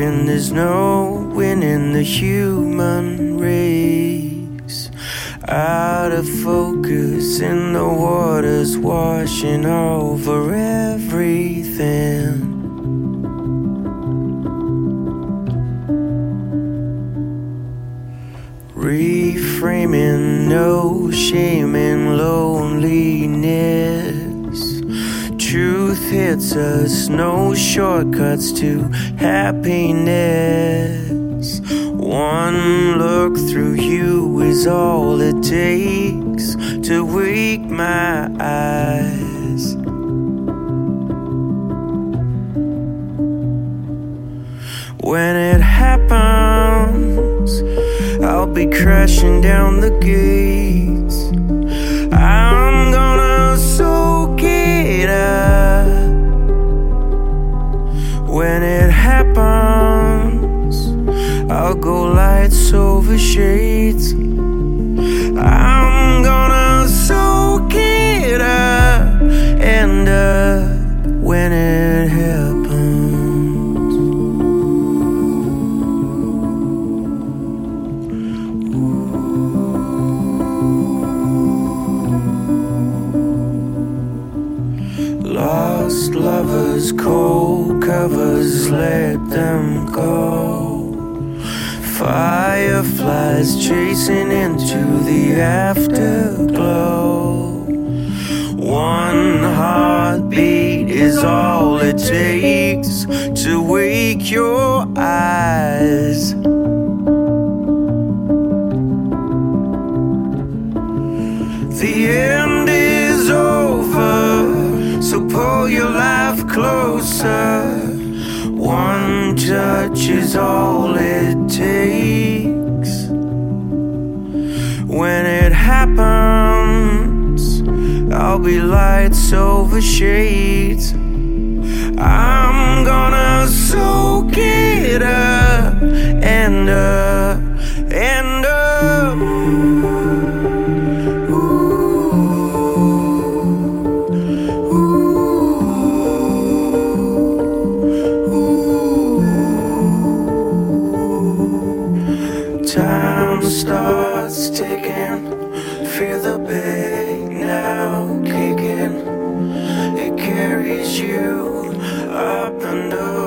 And there's no winning the human race. Out of focus in the waters washing over everything. Reframing, no shaming, low shortcuts to happiness. One look through you is all it takes to wake my eyes. When it happens, I'll be crashing down the gates. Afterglow. One heartbeat is all it takes to wake your eyes. The end is over, so pull your life closer. One touch is all it takes. Happens, I'll be lights over shades. I'm gonna soak it up and up and Life's for the living,